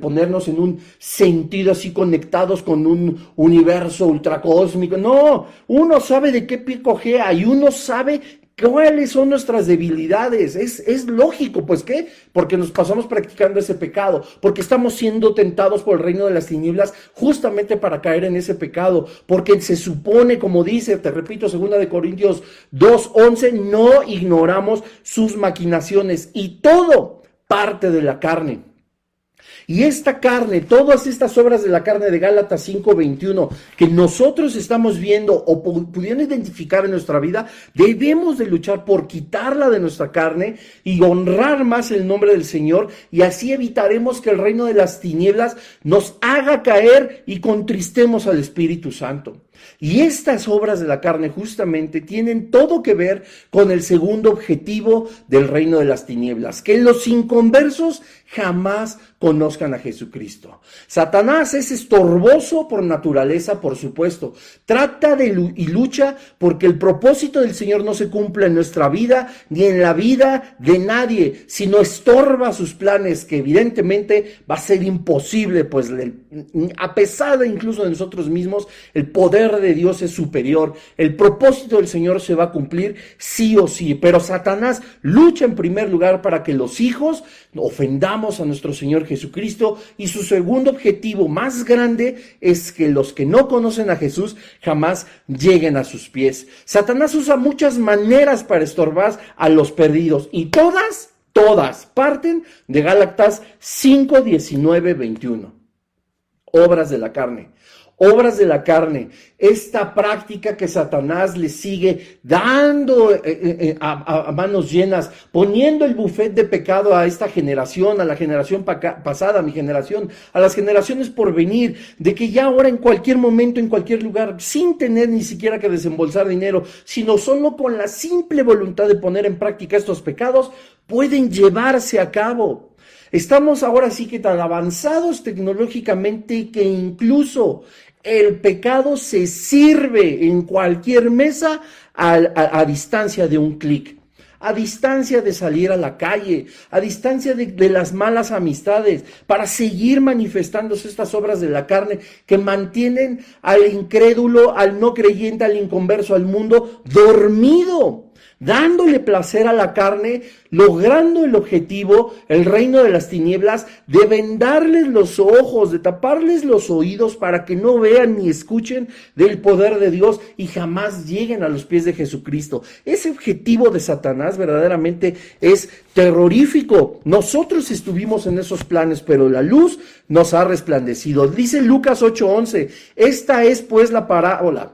ponernos en un sentido así conectados con un universo ultracósmico. No, uno sabe de qué pico gea y uno sabe ¿Cuáles son nuestras debilidades? Es, es, lógico, pues ¿qué? Porque nos pasamos practicando ese pecado, porque estamos siendo tentados por el reino de las tinieblas justamente para caer en ese pecado, porque se supone, como dice, te repito, segunda de Corintios 2.11, no ignoramos sus maquinaciones y todo parte de la carne. Y esta carne, todas estas obras de la carne de Gálatas 5:21 que nosotros estamos viendo o pudiendo identificar en nuestra vida, debemos de luchar por quitarla de nuestra carne y honrar más el nombre del Señor y así evitaremos que el reino de las tinieblas nos haga caer y contristemos al Espíritu Santo. Y estas obras de la carne justamente tienen todo que ver con el segundo objetivo del reino de las tinieblas, que los inconversos jamás conozcan a Jesucristo. Satanás es estorboso por naturaleza, por supuesto. Trata de y lucha porque el propósito del Señor no se cumpla en nuestra vida ni en la vida de nadie, sino estorba sus planes, que evidentemente va a ser imposible, pues a pesar de incluso de nosotros mismos, el poder de Dios es superior. El propósito del Señor se va a cumplir sí o sí, pero Satanás lucha en primer lugar para que los hijos ofendamos a nuestro Señor Jesucristo y su segundo objetivo más grande es que los que no conocen a Jesús jamás lleguen a sus pies. Satanás usa muchas maneras para estorbar a los perdidos y todas, todas parten de Gálatas 5, 19, 21. Obras de la carne obras de la carne, esta práctica que Satanás le sigue dando eh, eh, eh, a, manos llenas, poniendo el buffet de pecado a esta generación, a la generación pasada, a mi generación, a las generaciones por venir, de que ya ahora en cualquier momento, en cualquier lugar, sin tener ni siquiera que desembolsar dinero, sino solo con la simple voluntad de poner en práctica estos pecados, pueden llevarse a cabo. Estamos ahora sí que tan avanzados tecnológicamente que incluso el pecado se sirve en cualquier mesa a, distancia de un clic, a distancia de salir a la calle, a distancia de, de, las malas amistades, para seguir manifestándose estas obras de la carne que mantienen al incrédulo, al no creyente, al inconverso, al mundo dormido dándole placer a la carne, logrando el objetivo, el reino de las tinieblas, de vendarles los ojos, de taparles los oídos para que no vean ni escuchen del poder de Dios y jamás lleguen a los pies de Jesucristo. Ese objetivo de Satanás verdaderamente es terrorífico. Nosotros estuvimos en esos planes, pero la luz nos ha resplandecido. Dice Lucas 8:11, esta es pues la parábola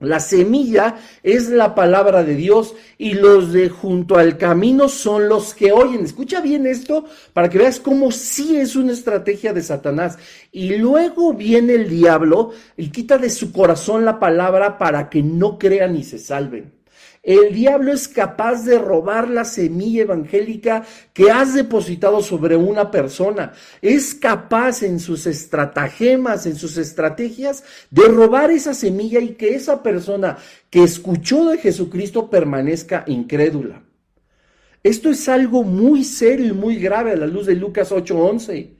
la semilla es la palabra de Dios y los de junto al camino son los que oyen. Escucha bien esto para que veas cómo sí es una estrategia de Satanás. Y luego viene el diablo y quita de su corazón la palabra para que no crean y se salven. El diablo es capaz de robar la semilla evangélica que has depositado sobre una persona. Es capaz en sus estratagemas, en sus estrategias, de robar esa semilla y que esa persona que escuchó de Jesucristo permanezca incrédula. Esto es algo muy serio y muy grave a la luz de Lucas 8:11.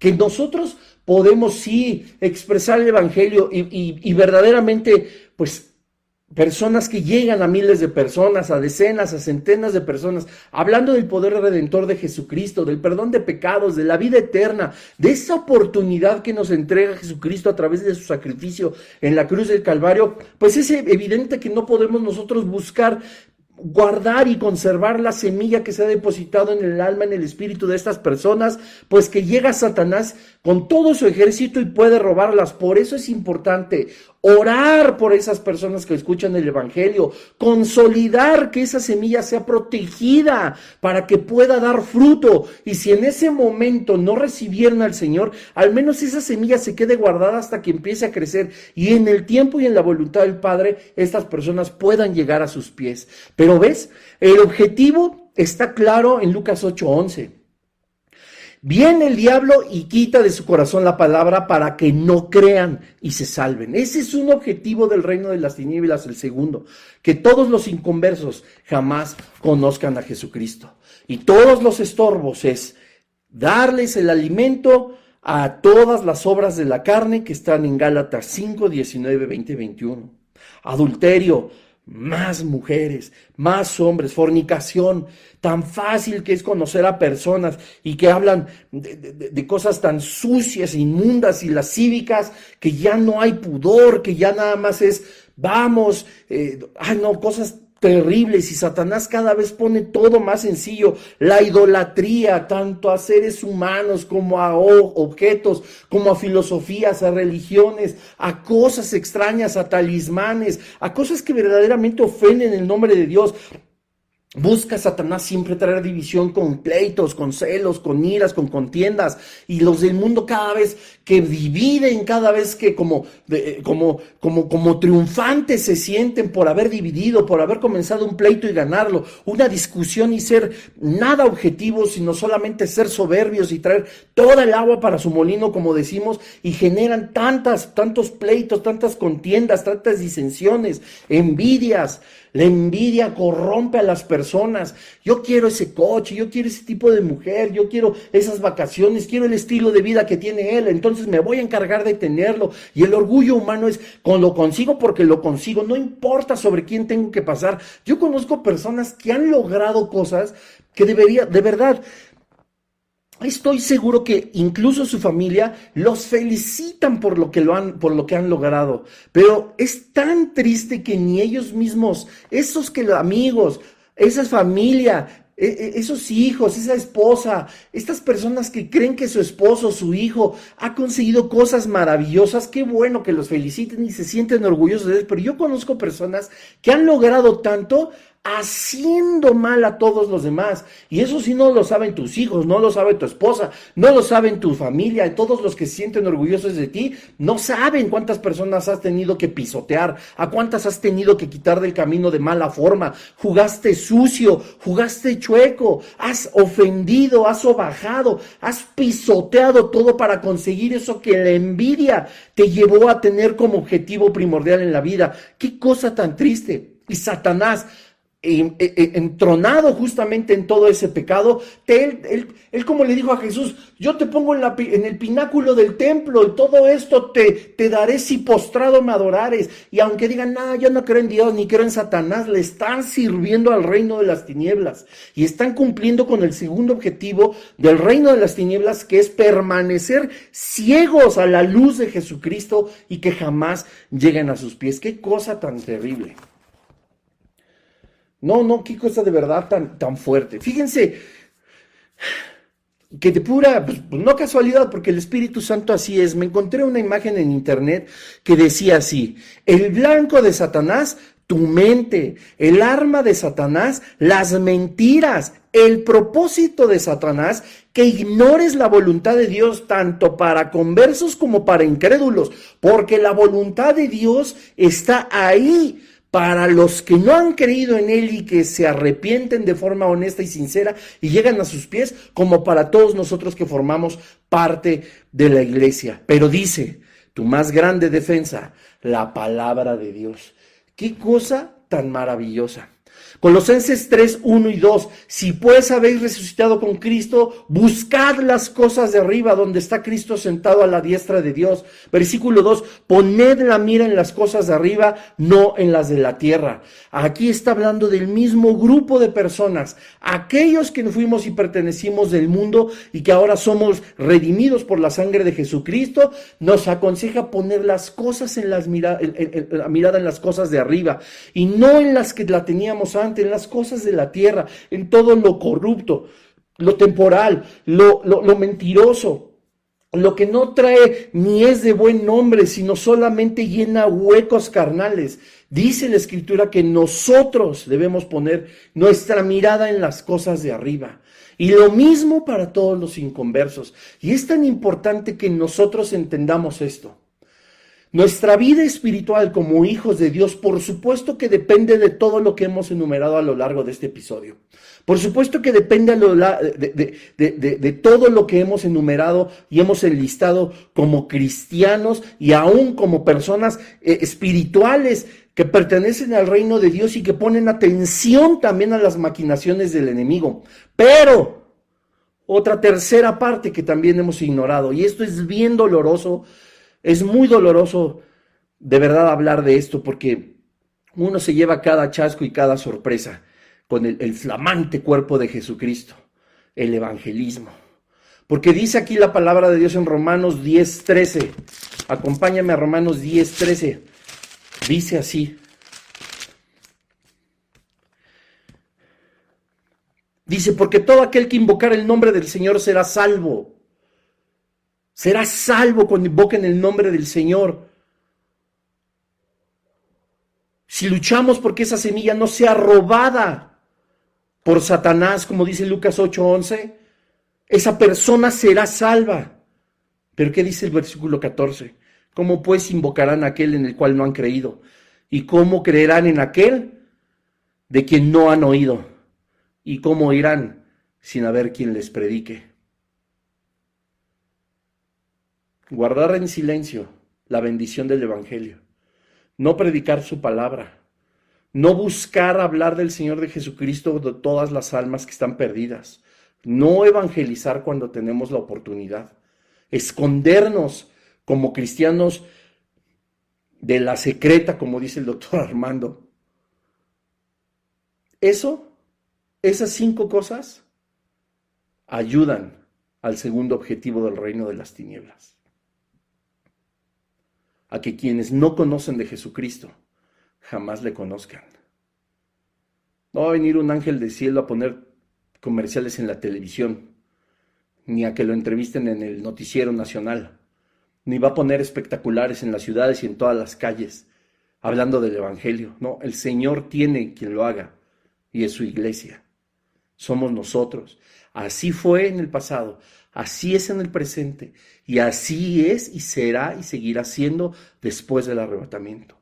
Que nosotros podemos sí expresar el Evangelio y, y verdaderamente, pues personas que llegan a miles de personas, a decenas, a centenas de personas, hablando del poder redentor de Jesucristo, del perdón de pecados, de la vida eterna, de esa oportunidad que nos entrega Jesucristo a través de su sacrificio en la cruz del Calvario, pues es evidente que no podemos nosotros buscar guardar y conservar la semilla que se ha depositado en el alma, en el espíritu de estas personas, pues que llega Satanás con todo su ejército y puede robarlas. Por eso es importante orar por esas personas que escuchan el Evangelio, consolidar que esa semilla sea protegida para que pueda dar fruto. Y si en ese momento no recibieron al Señor, al menos esa semilla se quede guardada hasta que empiece a crecer y en el tiempo y en la voluntad del Padre, estas personas puedan llegar a sus pies. Pero ves, el objetivo está claro en Lucas 8:11. Viene el diablo y quita de su corazón la palabra para que no crean y se salven. Ese es un objetivo del reino de las tinieblas, el segundo, que todos los inconversos jamás conozcan a Jesucristo. Y todos los estorbos es darles el alimento a todas las obras de la carne que están en Gálatas 5, 19, 20, 21. Adulterio, más mujeres, más hombres, fornicación, tan fácil que es conocer a personas y que hablan de, cosas tan sucias, inmundas y lascívicas, que ya no hay pudor, que ya nada más es, vamos, eh, ay no, cosas terribles y Satanás cada vez pone todo más sencillo. La idolatría, tanto a seres humanos como a objetos, como a filosofías, a religiones, a cosas extrañas, a talismanes, a cosas que verdaderamente ofenden el nombre de Dios. Busca Satanás siempre traer división con pleitos, con celos, con iras, con contiendas. Y los del mundo cada vez que dividen, cada vez que como, como, como, como triunfantes se sienten por haber dividido, por haber comenzado un pleito y ganarlo. Una discusión y ser nada objetivo, sino solamente ser soberbios y traer toda el agua para su molino, como decimos, y generan tantas, tantos pleitos, tantas contiendas, tantas disensiones, envidias. La envidia corrompe a las personas. Yo quiero ese coche, yo quiero ese tipo de mujer, yo quiero esas vacaciones, quiero el estilo de vida que tiene él, entonces me voy a encargar de tenerlo. Y el orgullo humano es, con lo consigo porque lo consigo, no importa sobre quién tengo que pasar. Yo conozco personas que han logrado cosas que debería, de verdad, Estoy seguro que incluso su familia los felicitan por lo que lo han, por lo que han logrado. Pero es tan triste que ni ellos mismos, esos que amigos, esa familia, esos hijos, esa esposa, estas personas que creen que su esposo, su hijo, ha conseguido cosas maravillosas, qué bueno que los feliciten y se sienten orgullosos de él, pero yo conozco personas que han logrado tanto haciendo mal a todos los demás. Y eso sí no lo saben tus hijos, no lo sabe tu esposa, no lo saben tu familia, todos los que se sienten orgullosos de ti, no saben cuántas personas has tenido que pisotear, a cuántas has tenido que quitar del camino de mala forma, jugaste sucio, jugaste chueco, has ofendido, has obajado, has pisoteado todo para conseguir eso que la envidia te llevó a tener como objetivo primordial en la vida. Qué cosa tan triste. Y Satanás entronado justamente en todo ese pecado, él, él, como le dijo a Jesús, yo te pongo en, la, en, el pináculo del templo y todo esto te, te daré si postrado me adorares. Y aunque digan, no, yo no creo en Dios ni creo en Satanás, le están sirviendo al reino de las tinieblas y están cumpliendo con el segundo objetivo del reino de las tinieblas, que es permanecer ciegos a la luz de Jesucristo y que jamás lleguen a sus pies. Qué cosa tan terrible. No, no, qué cosa de verdad tan, tan fuerte. Fíjense que de pura, pues, pues, no casualidad, porque el Espíritu Santo así es. Me encontré una imagen en internet que decía así, el blanco de Satanás, tu mente, el arma de Satanás, las mentiras, el propósito de Satanás, que ignores la voluntad de Dios tanto para conversos como para incrédulos, porque la voluntad de Dios está ahí para los que no han creído en Él y que se arrepienten de forma honesta y sincera y llegan a sus pies, como para todos nosotros que formamos parte de la iglesia. Pero dice, tu más grande defensa, la palabra de Dios. Qué cosa tan maravillosa. Colosenses 3, 1 y 2. Si pues habéis resucitado con Cristo, buscad las cosas de arriba, donde está Cristo sentado a la diestra de Dios. Versículo 2. Poned la mira en las cosas de arriba, no en las de la tierra. Aquí está hablando del mismo grupo de personas, aquellos que fuimos y pertenecimos del mundo y que ahora somos redimidos por la sangre de Jesucristo, nos aconseja poner las cosas en las miradas, la mirada en las cosas de arriba y no en las que la teníamos antes en las cosas de la tierra, en todo lo corrupto, lo temporal, lo, lo, mentiroso, lo que no trae ni es de buen nombre, sino solamente llena huecos carnales. Dice la escritura que nosotros debemos poner nuestra mirada en las cosas de arriba. Y lo mismo para todos los inconversos. Y es tan importante que nosotros entendamos esto. Nuestra vida espiritual como hijos de Dios, por supuesto que depende de todo lo que hemos enumerado a lo largo de este episodio. Por supuesto que depende de, todo lo que hemos enumerado y hemos enlistado como cristianos y aún como personas eh, espirituales que pertenecen al reino de Dios y que ponen atención también a las maquinaciones del enemigo. Pero otra tercera parte que también hemos ignorado, y esto es bien doloroso, es muy doloroso de verdad hablar de esto porque uno se lleva cada chasco y cada sorpresa con el, flamante cuerpo de Jesucristo, el evangelismo. Porque dice aquí la palabra de Dios en Romanos 10:13. Acompáñame a Romanos 10:13. Dice así. Dice, porque todo aquel que invocar el nombre del Señor será salvo. Será salvo cuando invoquen el nombre del Señor. Si luchamos porque esa semilla no sea robada por Satanás, como dice Lucas 8:11, esa persona será salva. Pero ¿qué dice el versículo 14? ¿Cómo pues invocarán a aquel en el cual no han creído? ¿Y cómo creerán en aquel de quien no han oído? ¿Y cómo irán sin haber quien les predique? Guardar en silencio la bendición del Evangelio, no predicar su palabra, no buscar hablar del Señor de Jesucristo de todas las almas que están perdidas, no evangelizar cuando tenemos la oportunidad, escondernos como cristianos de la secreta, como dice el doctor [laughs] Armando. Eso, esas cinco cosas, ayudan al segundo objetivo del reino de las tinieblas a que quienes no conocen de Jesucristo jamás le conozcan. No va a venir un ángel del cielo a poner comerciales en la televisión, ni a que lo entrevisten en el noticiero nacional, ni va a poner espectaculares en las ciudades y en todas las calles, hablando del Evangelio. No, el Señor tiene quien lo haga, y es su iglesia. Somos nosotros. Así fue en el pasado, Así es en el presente y así es y será y seguirá siendo después del arrebatamiento.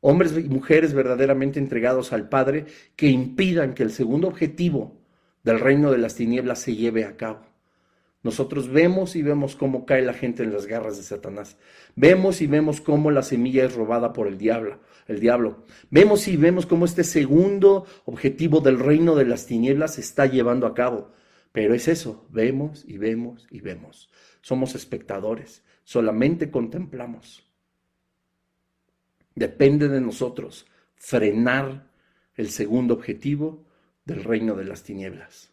Hombres y mujeres verdaderamente entregados al Padre que impidan que el segundo objetivo del reino de las tinieblas se lleve a cabo. Nosotros vemos y vemos cómo cae la gente en las garras de Satanás. Vemos y vemos cómo la semilla es robada por el diablo, el diablo. Vemos y vemos cómo este segundo objetivo del reino de las tinieblas se está llevando a cabo. Pero es eso, vemos y vemos y vemos. Somos espectadores, solamente contemplamos. Depende de nosotros frenar el segundo objetivo del reino de las tinieblas.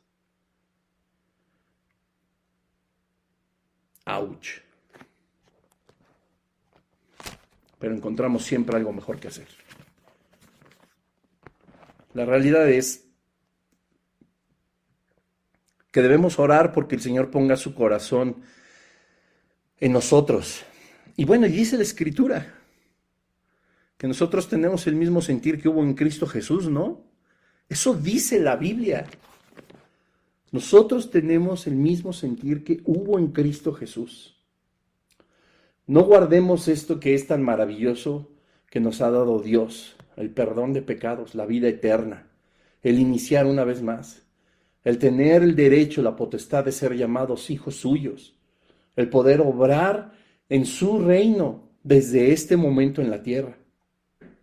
Ouch. Pero encontramos siempre algo mejor que hacer. La realidad es que debemos orar porque el Señor ponga su corazón en nosotros. Y bueno, y dice la Escritura que nosotros tenemos el mismo sentir que hubo en Cristo Jesús, ¿no? Eso dice la Biblia. Nosotros tenemos el mismo sentir que hubo en Cristo Jesús. No guardemos esto que es tan maravilloso que nos ha dado Dios, el perdón de pecados, la vida eterna, el iniciar una vez más, el tener el derecho, la potestad de ser llamados hijos suyos, el poder obrar en su reino desde este momento en la tierra,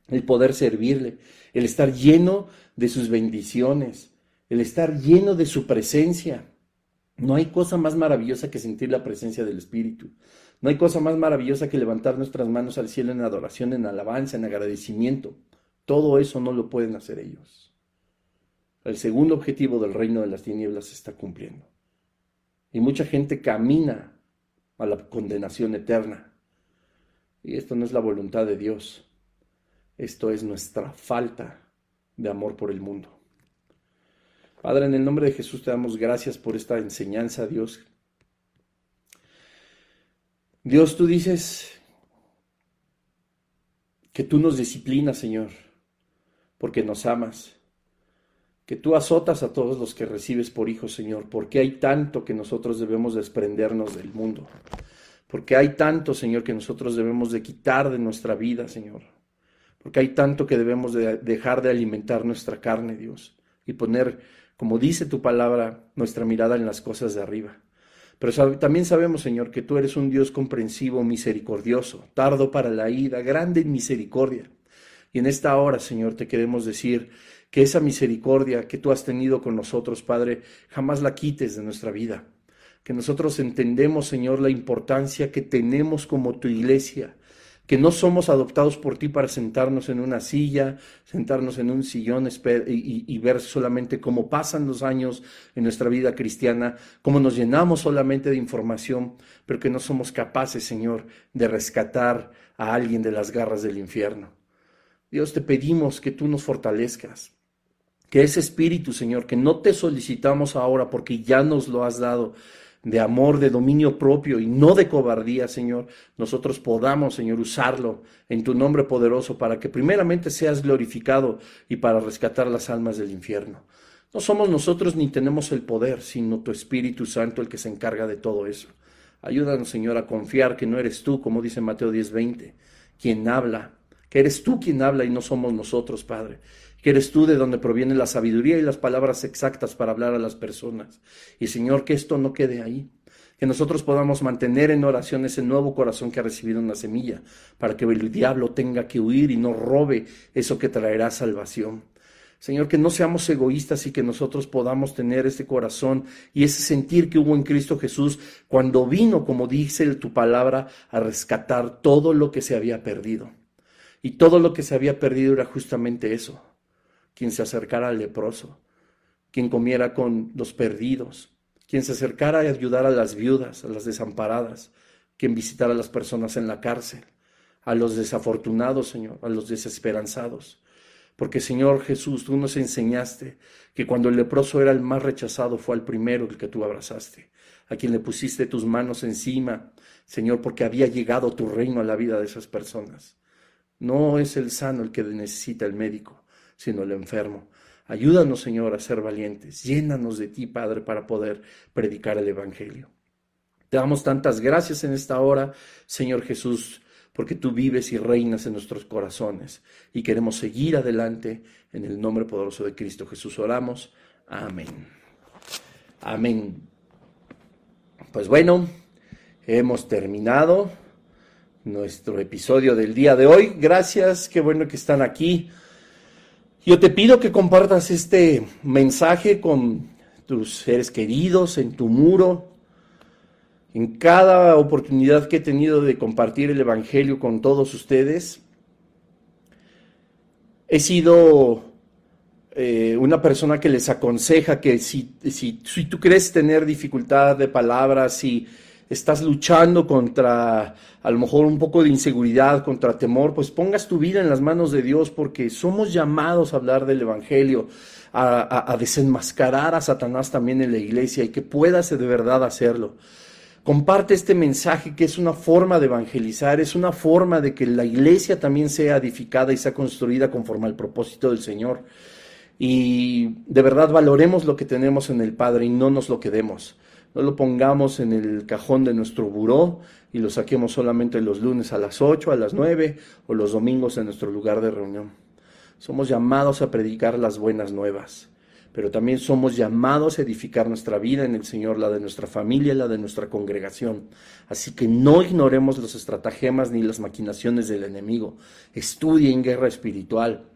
el poder servirle, el estar lleno de sus bendiciones, el estar lleno de su presencia. No hay cosa más maravillosa que sentir la presencia del Espíritu. No hay cosa más maravillosa que levantar nuestras manos al cielo en adoración, en alabanza, en agradecimiento. Todo eso no lo pueden hacer ellos. El segundo objetivo del reino de las tinieblas se está cumpliendo. Y mucha gente camina a la condenación eterna. Y esto no es la voluntad de Dios. Esto es nuestra falta de amor por el mundo. Padre, en el nombre de Jesús te damos gracias por esta enseñanza, Dios. Dios, tú dices que tú nos disciplinas, Señor, porque nos amas. Que tú azotas a todos los que recibes por hijos, Señor, porque hay tanto que nosotros debemos desprendernos del mundo. Porque hay tanto, Señor, que nosotros debemos de quitar de nuestra vida, Señor. Porque hay tanto que debemos de dejar de alimentar nuestra carne, Dios, y poner como dice tu palabra, nuestra mirada en las cosas de arriba. Pero también sabemos, Señor, que tú eres un Dios comprensivo, misericordioso, tardo para la ira, grande en misericordia. Y en esta hora, Señor, te queremos decir que esa misericordia que tú has tenido con nosotros, Padre, jamás la quites de nuestra vida. Que nosotros entendemos, Señor, la importancia que tenemos como tu iglesia, que no somos adoptados por ti para sentarnos en una silla, sentarnos en un sillón y, ver solamente cómo pasan los años en nuestra vida cristiana, cómo nos llenamos solamente de información, pero que no somos capaces, Señor, de rescatar a alguien de las garras del infierno. Dios, te pedimos que tú nos fortalezcas, que ese espíritu, Señor, que no te solicitamos ahora porque ya nos lo has dado, de amor, de dominio propio y no de cobardía, Señor, nosotros podamos, Señor, usarlo en tu nombre poderoso para que primeramente seas glorificado y para rescatar las almas del infierno. No somos nosotros ni tenemos el poder, sino tu Espíritu Santo el que se encarga de todo eso. Ayúdanos, Señor, a confiar que no eres tú, como dice Mateo 10:20, quien habla, que eres tú quien habla y no somos nosotros, Padre que eres tú de donde proviene la sabiduría y las palabras exactas para hablar a las personas. Y Señor, que esto no quede ahí, que nosotros podamos mantener en oración ese nuevo corazón que ha recibido una semilla, para que el diablo tenga que huir y no robe eso que traerá salvación. Señor, que no seamos egoístas y que nosotros podamos tener ese corazón y ese sentir que hubo en Cristo Jesús cuando vino, como dice tu palabra, a rescatar todo lo que se había perdido. Y todo lo que se había perdido era justamente eso, quien se acercara al leproso, quien comiera con los perdidos, quien se acercara a ayudar a las viudas, a las desamparadas, quien visitara a las personas en la cárcel, a los desafortunados, Señor, a los desesperanzados. Porque, Señor Jesús, tú nos enseñaste que cuando el leproso era el más rechazado, fue el primero el que tú abrazaste, a quien le pusiste tus manos encima, Señor, porque había llegado tu reino a la vida de esas personas. No es el sano el que necesita el médico, sino el enfermo. Ayúdanos, Señor, a ser valientes. Llénanos de ti, Padre, para poder predicar el Evangelio. Te damos tantas gracias en esta hora, Señor Jesús, porque tú vives y reinas en nuestros corazones y queremos seguir adelante en el nombre poderoso de Cristo Jesús. Oramos. Amén. Amén. Pues bueno, hemos terminado nuestro episodio del día de hoy. Gracias, qué bueno que están aquí. Yo te pido que compartas este mensaje con tus seres queridos en tu muro. En cada oportunidad que he tenido de compartir el Evangelio con todos ustedes, he sido eh, una persona que les aconseja que si, si, si, tú crees tener dificultad de palabras, si estás luchando contra a lo mejor un poco de inseguridad, contra temor, pues pongas tu vida en las manos de Dios porque somos llamados a hablar del Evangelio, a, desenmascarar a Satanás también en la iglesia y que puedas de verdad hacerlo. Comparte este mensaje que es una forma de evangelizar, es una forma de que la iglesia también sea edificada y sea construida conforme al propósito del Señor y de verdad valoremos lo que tenemos en el Padre y no nos lo quedemos. No lo pongamos en el cajón de nuestro buró y lo saquemos solamente los lunes a las 8, a las 9 o los domingos en nuestro lugar de reunión. Somos llamados a predicar las buenas nuevas, pero también somos llamados a edificar nuestra vida en el Señor, la de nuestra familia, la de nuestra congregación. Así que no ignoremos los estratagemas ni las maquinaciones del enemigo. Estudien guerra espiritual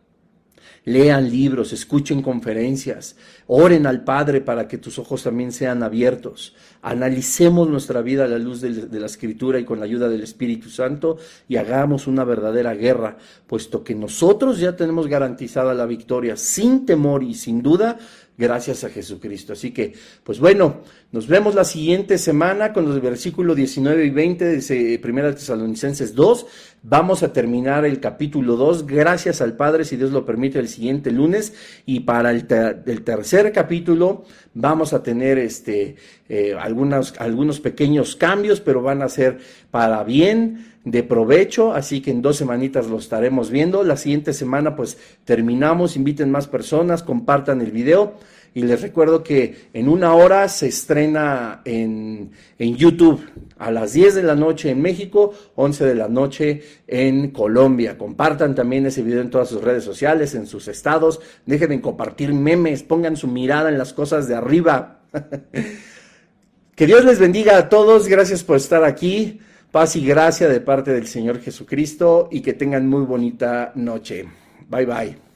lean libros, escuchen conferencias, oren al Padre para que tus ojos también sean abiertos. Analicemos nuestra vida a la luz de, la Escritura y con la ayuda del Espíritu Santo y hagamos una verdadera guerra, puesto que nosotros ya tenemos garantizada la victoria sin temor y sin duda gracias a Jesucristo. Así que, pues bueno, nos vemos la siguiente semana con los versículos 19 y 20 de 1 Tesalonicenses 2. Vamos a terminar el capítulo 2, gracias al Padre, si Dios lo permite, el siguiente lunes. Y para el, tercer capítulo vamos a tener este, eh, algunos, algunos pequeños cambios, pero van a ser para bien de provecho, así que en dos semanitas lo estaremos viendo. La siguiente semana pues terminamos, inviten más personas, compartan el video y les recuerdo que en una hora se estrena en, en, YouTube a las 10 de la noche en México, 11 de la noche en Colombia. Compartan también ese video en todas sus redes sociales, en sus estados. Dejen de compartir memes, pongan su mirada en las cosas de arriba. [laughs] que Dios les bendiga a todos. Gracias por estar aquí. Paz y gracia de parte del Señor Jesucristo y que tengan muy bonita noche. Bye bye.